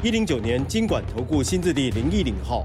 一零九年金管投顾新字第零一零号。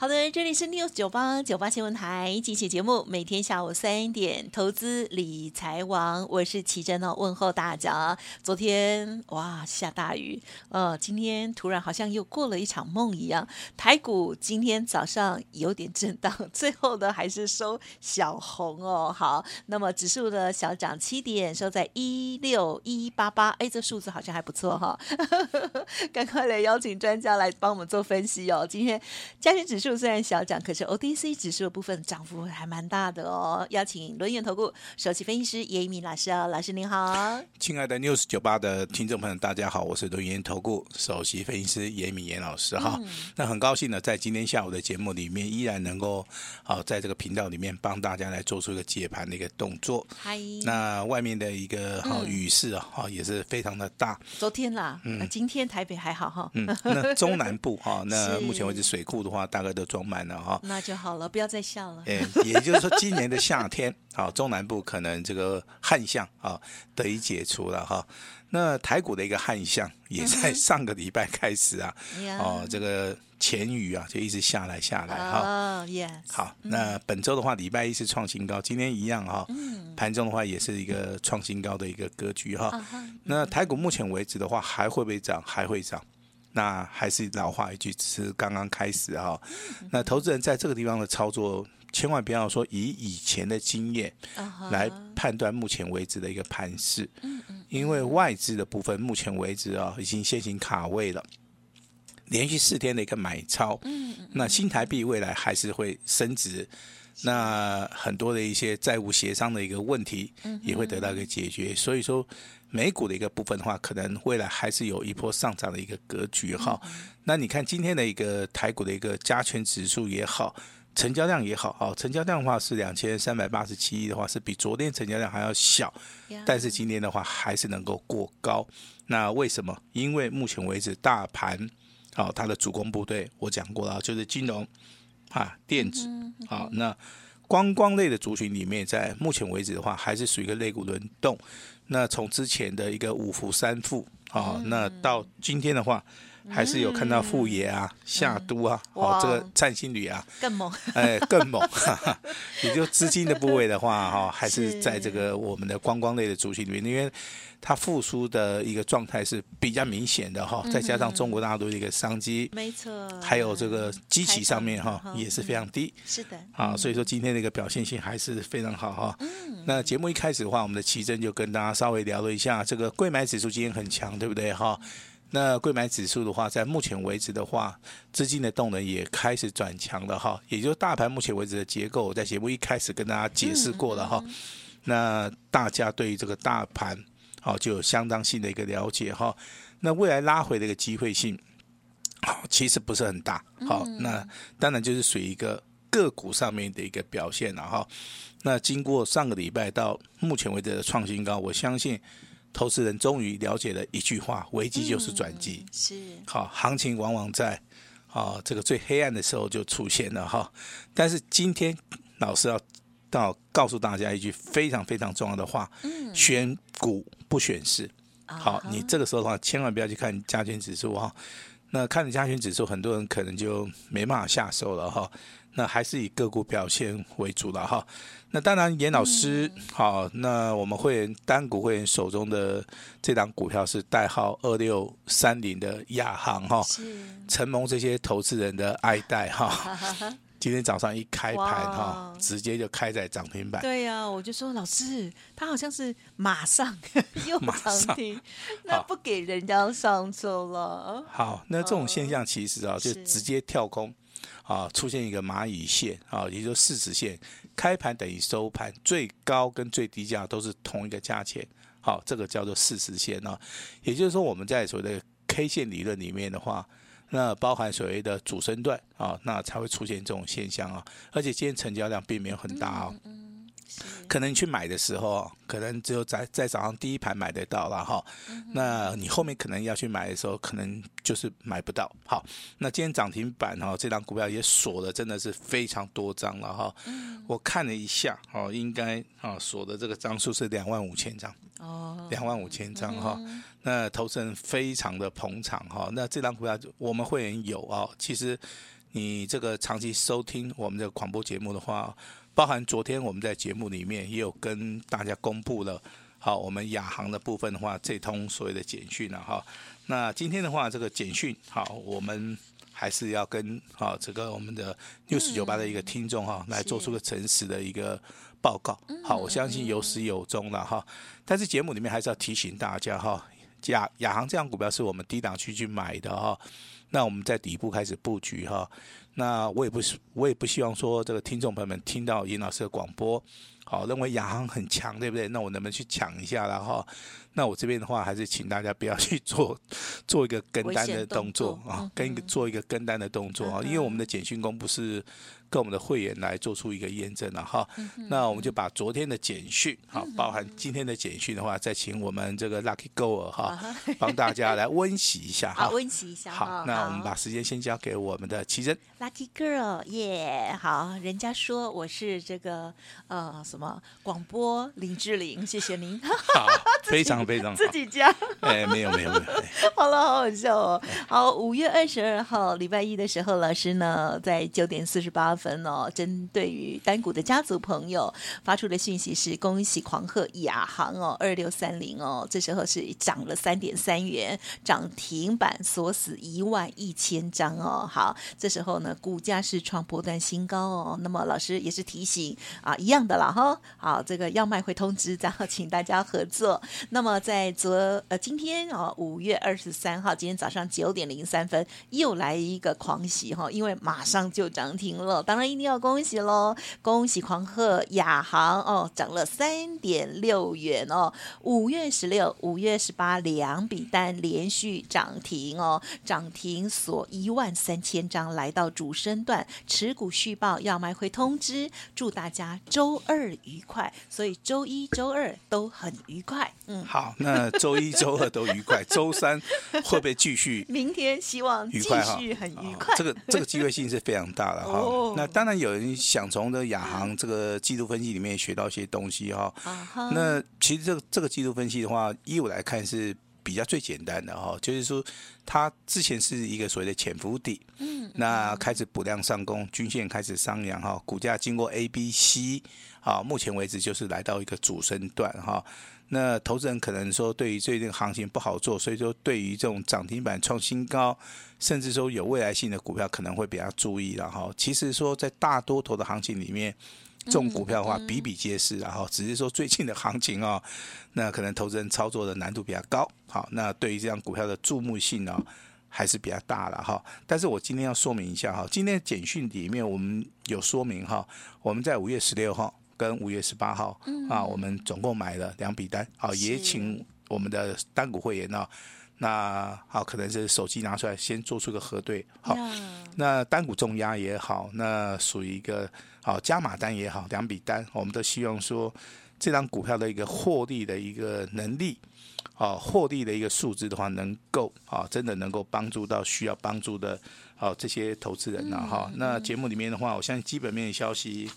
好的，这里是 News 九八九八新闻台，今期节目每天下午三点，投资理财王，我是奇珍哦，问候大家。昨天哇下大雨，呃，今天突然好像又过了一场梦一样。台股今天早上有点震荡，最后呢还是收小红哦。好，那么指数的小涨七点，收在一六一八八，哎，这数字好像还不错哈、哦。赶快来邀请专家来帮我们做分析哦。今天加权指数。虽然小涨，可是 OTC 指数的部分涨幅还蛮大的哦。邀请轮源投顾首席分析师严一民老师哦，老师您好。亲爱的 News 九八的听众朋友，大家好，我是轮源投顾首席分析师严一民严老师哈。嗯、那很高兴呢，在今天下午的节目里面，依然能够好在这个频道里面帮大家来做出一个解盘的一个动作。嗨，那外面的一个好雨势啊，哈也是非常的大。昨天啦，嗯，今天台北还好哈。嗯，那中南部哈，那目前为止水库的话，大概都。装满了哈，那就好了，不要再笑了。哎，也就是说，今年的夏天，好，中南部可能这个旱象啊得以解除了哈。那台股的一个旱象也在上个礼拜开始啊，哦，这个前雨啊就一直下来下来哈。好，那本周的话，礼拜一是创新高，今天一样哈，盘中的话也是一个创新高的一个格局哈。那台股目前为止的话，还会不会涨？还会涨。那还是老话一句，只是刚刚开始哈。那投资人在这个地方的操作，千万不要说以以前的经验来判断目前为止的一个盘势，因为外资的部分目前为止啊，已经先行卡位了，连续四天的一个买超。那新台币未来还是会升值，那很多的一些债务协商的一个问题也会得到一个解决，所以说。美股的一个部分的话，可能未来还是有一波上涨的一个格局哈。那你看今天的一个台股的一个加权指数也好，成交量也好，哦，成交量的话是两千三百八十七亿的话，是比昨天成交量还要小，但是今天的话还是能够过高。那为什么？因为目前为止大盘，哦，它的主攻部队我讲过了，就是金融啊、电子，啊，那观光类的族群里面，在目前为止的话，还是属于一个类股轮动。那从之前的一个五福三富啊，那到今天的话，还是有看到富爷啊、夏都啊，哦，这个灿星旅啊，更猛，哎，更猛，也就资金的部位的话，哈，还是在这个我们的观光类的族群里面，因为。它复苏的一个状态是比较明显的哈，再加上中国大陆的一个商机，没错，还有这个基期上面哈也是非常低，是的，啊，所以说今天的一个表现性还是非常好哈。那节目一开始的话，我们的奇珍就跟大家稍微聊了一下这个贵买指数今天很强，对不对哈？那贵买指数的话，在目前为止的话，资金的动能也开始转强了哈，也就是大盘目前为止的结构，在节目一开始跟大家解释过了哈。那大家对于这个大盘。好，就有相当性的一个了解哈。那未来拉回的一个机会性，好，其实不是很大。好，那当然就是属于一个个股上面的一个表现了哈。那经过上个礼拜到目前为止的创新高，我相信投资人终于了解了一句话：危机就是转机。是。好，行情往往在啊这个最黑暗的时候就出现了哈。但是今天老师要。到告诉大家一句非常非常重要的话：选股不选市。好，你这个时候的话，千万不要去看加权指数哈。那看了加权指数，很多人可能就没办法下手了哈。那还是以个股表现为主了哈。那当然，严老师好，那我们会员单股会员手中的这档股票是代号二六三零的亚航哈，承蒙这些投资人的爱戴哈。今天早上一开盘哈，直接就开在涨停板。对呀、啊，我就说老师，他好像是马上 又涨停，那不给人家上车了。好，那这种现象其实啊，就直接跳空啊，出现一个蚂蚁线啊，也就是四十线，开盘等于收盘，最高跟最低价都是同一个价钱。好，这个叫做四十线啊，也就是说我们在所谓的。K 线理论里面的话，那包含所谓的主升段啊，那才会出现这种现象啊。而且今天成交量并没有很大啊。可能你去买的时候，可能只有在在早上第一盘买得到了哈。那你后面可能要去买的时候，可能就是买不到。好，那今天涨停板哈，这张股票也锁了，真的是非常多张了哈。我看了一下哦，应该啊锁的这个张数是两万五千张哦，两万五千张哈。那投资人非常的捧场哈。那这张股票我们会员有啊，其实你这个长期收听我们的广播节目的话。包含昨天我们在节目里面也有跟大家公布了，好，我们亚航的部分的话，这通所谓的简讯了哈。那今天的话，这个简讯好，我们还是要跟好这个我们的六四九八的一个听众哈，来做出个诚实的一个报告。好，我相信有始有终了哈。但是节目里面还是要提醒大家哈，亚亚航这样股票是我们低档区去买的哈。那我们在底部开始布局哈。那我也不是，我也不希望说这个听众朋友们听到尹老师的广播，好，认为亚航很强，对不对？那我能不能去抢一下？了哈，那我这边的话，还是请大家不要去做做一个跟单的动作啊，跟一个做一个跟单的动作啊，因为我们的简讯公布是。跟我们的会员来做出一个验证了哈，那我们就把昨天的简讯，好，包含今天的简讯的话，再请我们这个 Lucky Girl 哈，帮大家来温习一下 哈，温习一下。好，那我们把时间先交给我们的奇珍。Lucky Girl，耶，好，人家说我是这个呃什么广播林志玲，谢谢您。好，非常非常好。自己家。哎，没有没有没有。好了，好好笑哦。好，五月二十二号礼拜一的时候，老师呢在九点四十八分哦，针对于单股的家族朋友发出的讯息是：恭喜狂贺亚航哦，二六三零哦，这时候是涨了三点三元，涨停板锁死一万一千张哦。好，这时候呢，股价是创波段新高哦。那么老师也是提醒啊，一样的啦哈。好，这个要卖会通知，然后请大家合作。那么在昨呃今天哦，五月二十三号，今天早上九点零三分又来一个狂喜哈，因为马上就涨停了。当然一定要恭喜喽！恭喜狂贺亚航哦，涨了三点六元哦。五月十六、五月十八两笔单连续涨停哦，涨停锁一万三千张，来到主升段，持股续报要卖会通知，祝大家周二愉快。所以周一周二都很愉快。嗯，好，那周一周二都愉快，周三会不会继续？明天希望继续很愉快。这个这个机会性是非常大的哈。哦、那当然。有人想从这亚航这个季度分析里面学到一些东西哈，那其实这个这个季度分析的话，依我来看是比较最简单的哈，就是说它之前是一个所谓的潜伏底，嗯，那开始补量上攻，均线开始上扬哈，股价经过 A、B、C，好，目前为止就是来到一个主升段哈。那投资人可能说，对于最近行情不好做，所以说对于这种涨停板创新高，甚至说有未来性的股票，可能会比较注意了哈。其实说在大多头的行情里面，这种股票的话比比皆是，然后只是说最近的行情啊，那可能投资人操作的难度比较高。好，那对于这样股票的注目性呢，还是比较大了哈。但是我今天要说明一下哈，今天的简讯里面我们有说明哈，我们在五月十六号。跟五月十八号啊，我们总共买了两笔单，好，也请我们的单股会员呢，那好，可能是手机拿出来先做出个核对，好，那。单股重压也好，那属于一个好加码单也好，两笔单，我们都希望说这张股票的一个获利的一个能力，啊，获利的一个数字的话，能够啊，真的能够帮助到需要帮助的，好这些投资人呢，哈，那节目里面的话，我相信基本面的消息。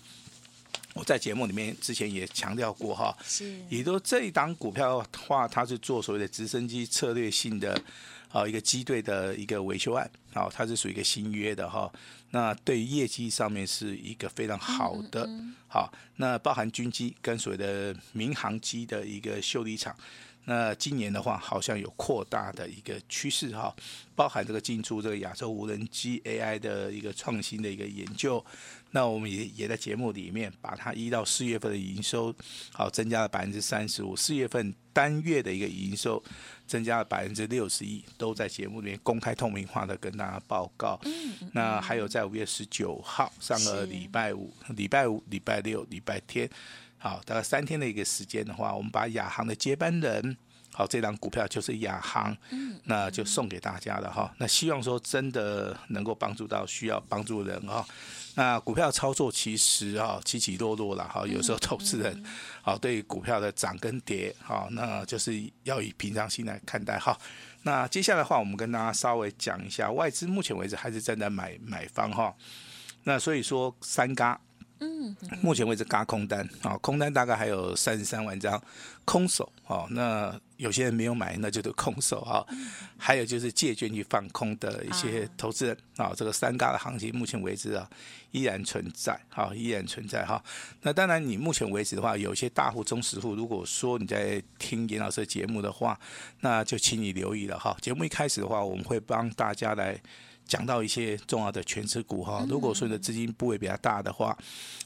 我在节目里面之前也强调过哈，是，也都这一档股票的话，它是做所谓的直升机策略性的，啊一个机队的一个维修案，好，它是属于一个新约的哈，那对于业绩上面是一个非常好的，好，那包含军机跟所谓的民航机的一个修理厂。那今年的话，好像有扩大的一个趋势哈，包含这个进驻这个亚洲无人机 AI 的一个创新的一个研究。那我们也也在节目里面把它一到四月份的营收，好增加了百分之三十五，四月份单月的一个营收增加了百分之六十一，都在节目里面公开透明化的跟大家报告。那还有在五月十九号上个礼拜五、礼拜五、礼拜六、礼拜天。好，大概三天的一个时间的话，我们把亚航的接班人，好，这张股票就是亚航，那就送给大家了哈。那希望说真的能够帮助到需要帮助的人哈。那股票操作其实啊起起落落了哈，有时候投资人好对股票的涨跟跌哈，那就是要以平常心来看待哈。那接下来的话，我们跟大家稍微讲一下外资目前为止还是站在买买方哈。那所以说三嘎。嗯，目前为止嘎空单啊，空单大概还有三十三万张，空手哦。那有些人没有买，那就是空手啊。还有就是借券去放空的一些投资人啊，这个三轧的行情目前为止啊依然存在，好，依然存在哈。那当然，你目前为止的话，有一些大户、中实户，如果说你在听严老师的节目的话，那就请你留意了哈。节目一开始的话，我们会帮大家来。讲到一些重要的权值股哈，如果说你的资金部位比较大的话，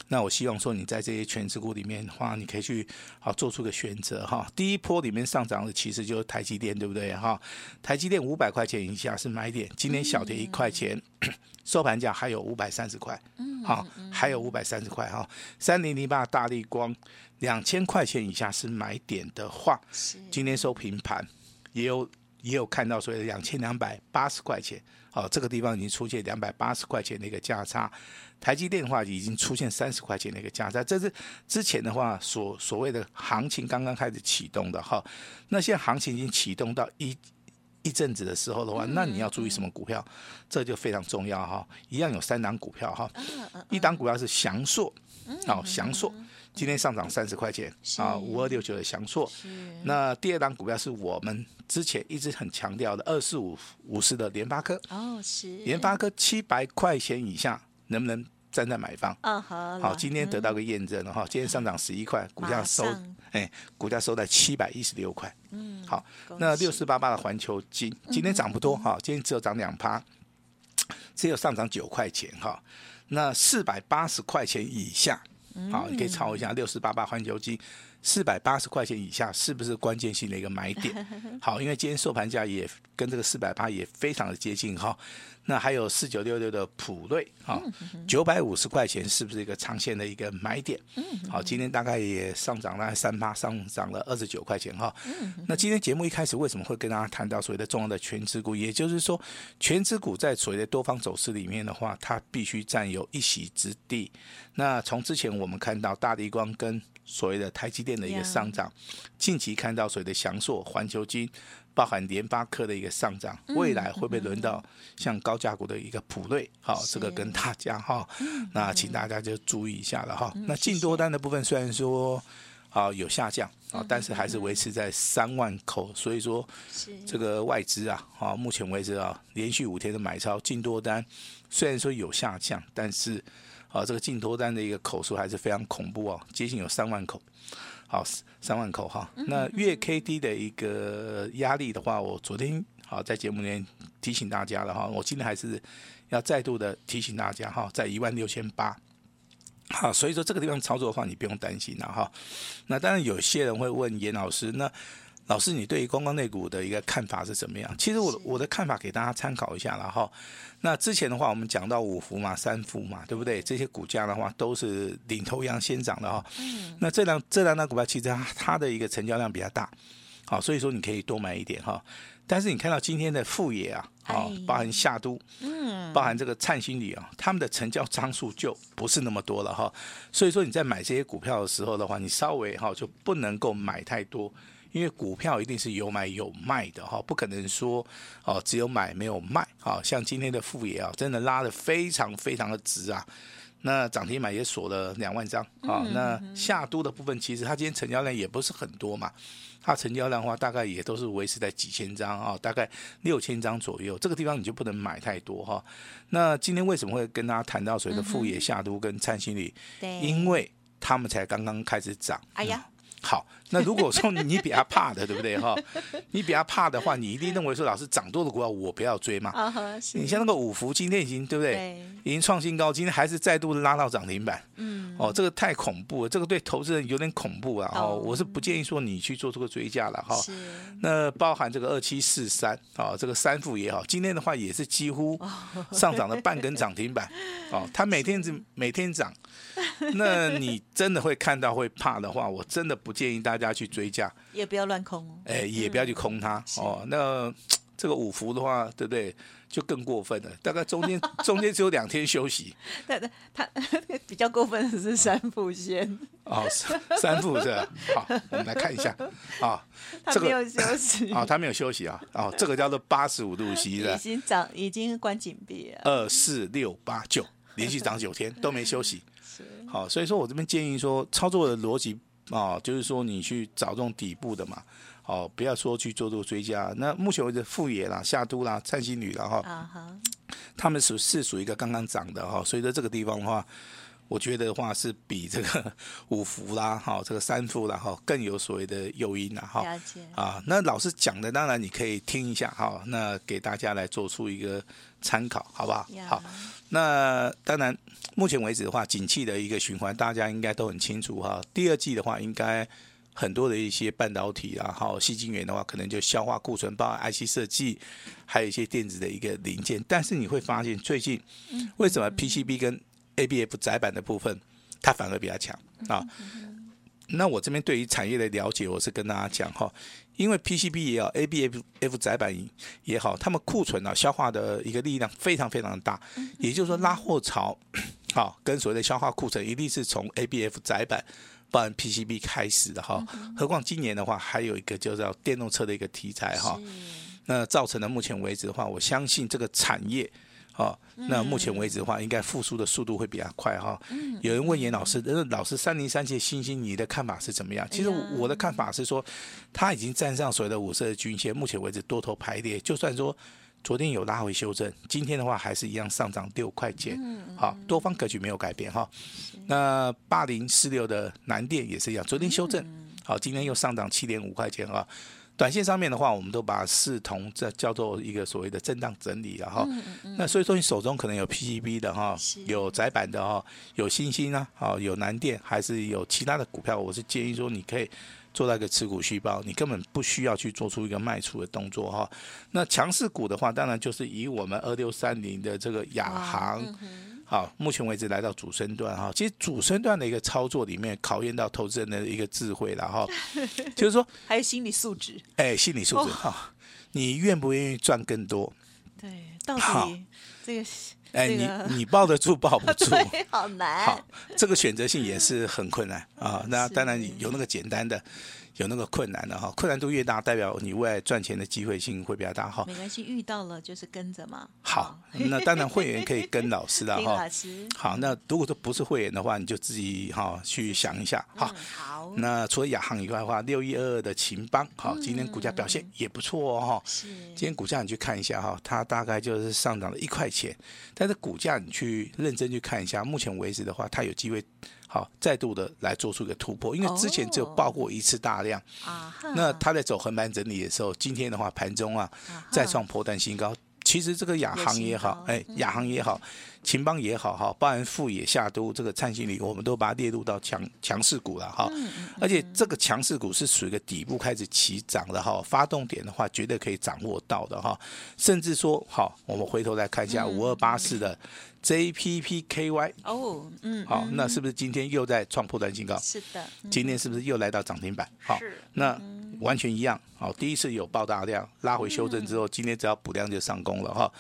那我希望说你在这些权值股里面的话，你可以去好做出个选择哈。第一波里面上涨的其实就是台积电，对不对哈？台积电五百块钱以下是买点，今天小跌一块钱，收盘价还有五百三十块，好，还有五百三十块哈。三零零八大力光两千块钱以下是买点的话，今天收平盘，也有也有看到所谓的两千两百八十块钱。哦，这个地方已经出现两百八十块钱的一个价差，台积电的话已经出现三十块钱的一个价差，这是之前的话所所谓的行情刚刚开始启动的哈。那现在行情已经启动到一一阵子的时候的话，那你要注意什么股票？这就非常重要哈。一样有三档股票哈，一档股票是翔硕，哦，翔硕。今天上涨三十块钱啊，五二六九的翔硕。那第二档股票是我们之前一直很强调的二四五五十的联发科。哦，是。联发科七百块钱以下能不能站在买方？哦、好。好，今天得到个验证了哈。今天上涨十一块，股价收哎，股价收在七百一十六块。嗯。好，那六四八八的环球金今天涨不多哈，今天只有涨两趴，只有上涨九块钱哈。那四百八十块钱以下。好，你可以抄一下六四八八环球金，四百八十块钱以下是不是关键性的一个买点？好，因为今天收盘价也跟这个四百八也非常的接近哈。那还有四九六六的普瑞，啊，九百五十块钱是不是一个长线的一个买点？好，今天大概也上涨了三八，上涨了二十九块钱哈。那今天节目一开始为什么会跟大家谈到所谓的重要的权值股？也就是说，权值股在所谓的多方走势里面的话，它必须占有一席之地。那从之前我们看到大地光跟所谓的台积电的一个上涨，近期看到所谓的翔硕、环球晶。包含联发科的一个上涨，未来会不会轮到像高价股的一个普瑞？好，这个跟大家哈，那请大家就注意一下了哈。那净多单的部分虽然说啊有下降啊，但是还是维持在三万口，所以说这个外资啊，啊目前为止啊连续五天的买超净多单虽然说有下降，但是啊这个净多单的一个口数还是非常恐怖哦，接近有三万口。好，三万口哈。那月 K D 的一个压力的话，我昨天好在节目里面提醒大家了哈。我今天还是要再度的提醒大家哈，在一万六千八。好，所以说这个地方操作的话，你不用担心了哈。那当然有些人会问严老师，那。老师，你对于观光内股的一个看法是怎么样？其实我我的看法给大家参考一下了哈。那之前的话，我们讲到五福嘛、三福嘛，对不对？这些股价的话都是领头羊先涨的哈。那这两这两档股票其实它它的一个成交量比较大，好，所以说你可以多买一点哈。但是你看到今天的富野啊，啊，包含夏都，嗯，包含这个灿星里啊，他们的成交张数就不是那么多了哈。所以说你在买这些股票的时候的话，你稍微哈就不能够买太多。因为股票一定是有买有卖的哈，不可能说哦只有买没有卖。好像今天的富野啊，真的拉得非常非常的直啊。那涨停板也锁了两万张啊。那夏都的部分，其实它今天成交量也不是很多嘛，它成交量的话大概也都是维持在几千张啊，大概六千张左右。这个地方你就不能买太多哈。那今天为什么会跟大家谈到所谓的富野、夏都跟灿星里？对，因为他们才刚刚开始涨。哎呀。好，那如果说你比较怕的，对不对哈？你比较怕的话，你一定认为说，老师涨多的股票我不要追嘛。你像那个五福今天已经对不对？已经创新高，今天还是再度拉到涨停板。嗯。哦，这个太恐怖了，这个对投资人有点恐怖啊。哦，我是不建议说你去做这个追加了哈。是。那包含这个二七四三啊，这个三富也好，今天的话也是几乎上涨了半根涨停板。哦，它每天只 每天涨。那你真的会看到会怕的话，我真的不建议大家去追价，也不要乱空哦，哎，也不要去空它、嗯、哦。那这个五福的话，对不对？就更过分了，大概中间 中间只有两天休息。对对，他 比较过分的是三副先。哦，三副是吧？好，我们来看一下啊，他没有休息啊，他没有休息啊。哦，这个叫做八十五度 C 的，已经涨，已经关紧闭了。二四六八九，连续涨九天都没休息。是。好，所以说我这边建议说，操作的逻辑啊，就是说你去找这种底部的嘛。哦，不要说去做做追加。那目前为止，富野啦、夏都啦、灿星女啦哈，他们属是属于一个刚刚涨的哈，所以在这个地方的话，我觉得的话是比这个 五福啦哈，这个三福啦哈更有所谓的诱因啦哈。啊，那老师讲的，当然你可以听一下哈，那给大家来做出一个参考，好不好？好。那当然，目前为止的话，景气的一个循环，大家应该都很清楚哈。第二季的话，应该。很多的一些半导体啊，好，矽晶圆的话，可能就消化库存，包括 IC 设计，还有一些电子的一个零件。但是你会发现，最近为什么 PCB 跟 ABF 窄板的部分，它反而比较强啊？那我这边对于产业的了解，我是跟大家讲哈，因为 PCB 也好，ABF 窄板也好，他们库存啊消化的一个力量非常非常的大，也就是说拉货潮，好，跟所谓的消化库存，一定是从 ABF 窄板。包含 PCB 开始的哈，何况今年的话还有一个就叫电动车的一个题材哈，那造成了目前为止的话，我相信这个产业，哈，那目前为止的话，应该复苏的速度会比较快哈。有人问严老师，那老师三零三七星星，你的看法是怎么样？其实我的看法是说，它已经站上所谓的五十日均线，目前为止多头排列，就算说。昨天有拉回修正，今天的话还是一样上涨六块钱，好，多方格局没有改变哈。那八零四六的南电也是一样，昨天修正，好，今天又上涨七点五块钱哈。短线上面的话，我们都把视同这叫做一个所谓的震荡整理了哈。那所以说你手中可能有 PCB 的哈，有窄板的哈，有欣兴啊，好，有南电，还是有其他的股票，我是建议说你可以。做到一个持股续抱，你根本不需要去做出一个卖出的动作哈。那强势股的话，当然就是以我们二六三零的这个亚航，好，目前为止来到主升段哈。其实主升段的一个操作里面，考验到投资人的一个智慧了哈。就是说，还有心理素质，哎，心理素质哈，你愿不愿意赚更多？对，到底这个，哎，你你抱得住抱不住？好难。好，这个选择性也是很困难啊。那当然有那个简单的。有那个困难的哈，困难度越大，代表你未来赚钱的机会性会比较大哈。没关系，遇到了就是跟着嘛。好，那当然会员可以跟老师的哈。老师。好，那如果说不是会员的话，你就自己哈去想一下哈。好。那除了亚航以外的话，六一二二的勤邦，好，今天股价表现也不错哦哈。是。今天股价你去看一下哈，它大概就是上涨了一块钱，但是股价你去认真去看一下，目前为止的话，它有机会。好，再度的来做出一个突破，因为之前只有爆过一次大量，啊，那它在走横盘整理的时候，今天的话盘中啊再创波段新高。其实这个亚航也好，哎，亚航也好，秦邦也好，哈，包含富野、夏都这个灿星里，我们都把它列入到强强势股了，哈。而且这个强势股是属于一个底部开始起涨的，哈，发动点的话绝对可以掌握到的，哈。甚至说，好，我们回头来看一下五二八四的。JPPKY 哦，嗯，好，那是不是今天又在创破断新高？是的，今天是不是又来到涨停板？好，那完全一样。好，第一次有爆大量，拉回修正之后，今天只要补量就上攻了哈。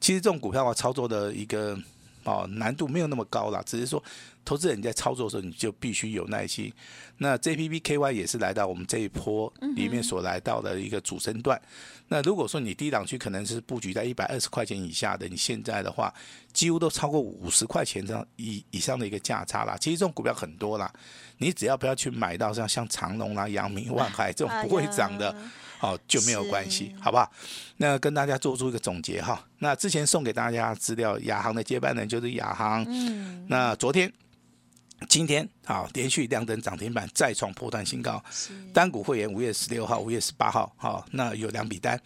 其实这种股票的话，操作的一个哦难度没有那么高啦，只是说。投资人在操作的时候，你就必须有耐心。那 JPPKY 也是来到我们这一波里面所来到的一个主升段。那如果说你低档区可能是布局在一百二十块钱以下的，你现在的话几乎都超过五十块钱这样以以上的一个价差啦。其实这种股票很多啦，你只要不要去买到像像长隆啦、阳明、万海 这种不会涨的，哦就没有关系，好不好？那跟大家做出一个总结哈。那之前送给大家资料，亚航的接班人就是亚航。嗯那昨天。今天啊，连续亮灯涨停板，再创破断新高。单股会员五月十六号、五月十八号，哈，那有两笔单，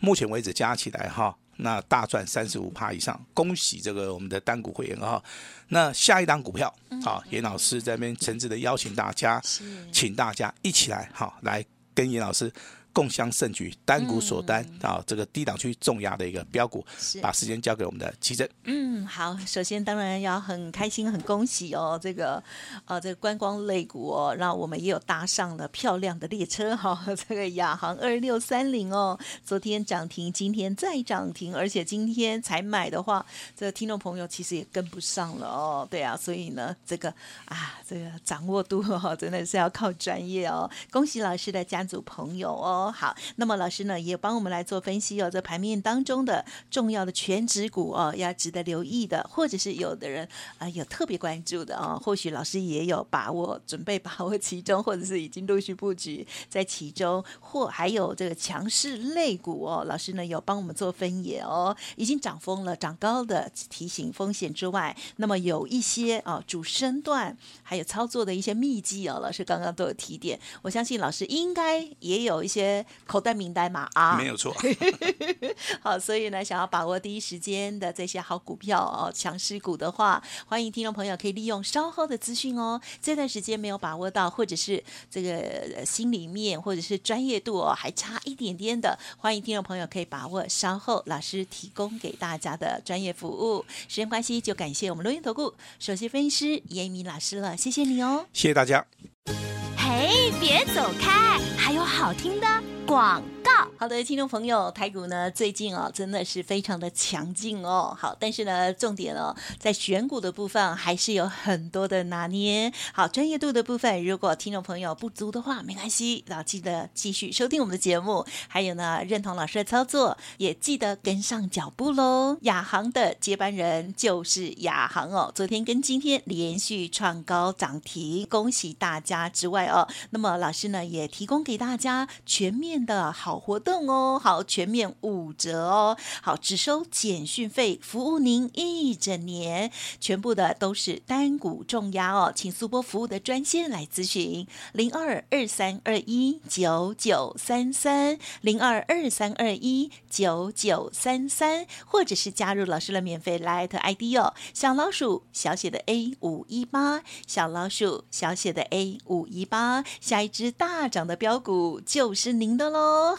目前为止加起来哈，那大赚三十五趴以上，恭喜这个我们的单股会员哈。那下一档股票，啊，严老师在这边诚挚的邀请大家，请大家一起来哈，来跟严老师共襄盛举，单股锁单啊、嗯，这个低档区重压的一个标股，把时间交给我们的奇珍。嗯，好，首先当然要很开心、很恭喜哦，这个呃，这个观光类股哦，让我们也有搭上了漂亮的列车哈、哦。这个亚航二六三零哦，昨天涨停，今天再涨停，而且今天才买的话，这个听众朋友其实也跟不上了哦。对啊，所以呢，这个啊，这个掌握度哦，真的是要靠专业哦。恭喜老师的家族朋友哦。好，那么老师呢也帮我们来做分析哦，这盘面当中的重要的全值股哦，要值得留意的，或者是有的人啊、有特别关注的哦，或许老师也有把握，准备把握其中，或者是已经陆续布局在其中，或还有这个强势类股哦，老师呢有帮我们做分野哦，已经涨疯了、涨高的提醒风险之外，那么有一些啊、主升段还有操作的一些秘籍哦，老师刚刚都有提点，我相信老师应该也有一些。口袋名单嘛啊，没有错。好，所以呢，想要把握第一时间的这些好股票哦，强势股的话，欢迎听众朋友可以利用稍后的资讯哦。这段时间没有把握到，或者是这个心里面或者是专业度哦还差一点点的，欢迎听众朋友可以把握稍后老师提供给大家的专业服务。时间关系，就感谢我们录音投顾首席分析师严明老师了，谢谢你哦，谢谢大家。别走开，还有好听的广好的，听众朋友，台股呢最近哦真的是非常的强劲哦。好，但是呢重点哦在选股的部分还是有很多的拿捏。好，专业度的部分，如果听众朋友不足的话，没关系，要记得继续收听我们的节目。还有呢，认同老师的操作，也记得跟上脚步喽。亚航的接班人就是亚航哦，昨天跟今天连续创高涨停，恭喜大家之外哦，那么老师呢也提供给大家全面的好活动。哦，好，全面五折哦，好，只收简讯费，服务您一整年，全部的都是单股重压哦，请速拨服务的专线来咨询。零二二三二一九九三三零二二三二一九九三三，或者是加入老师的免费 Line ID 哦，小老鼠小写的 A 五一八，小老鼠小写的 A 五一八，下一只大涨的标股就是您的喽，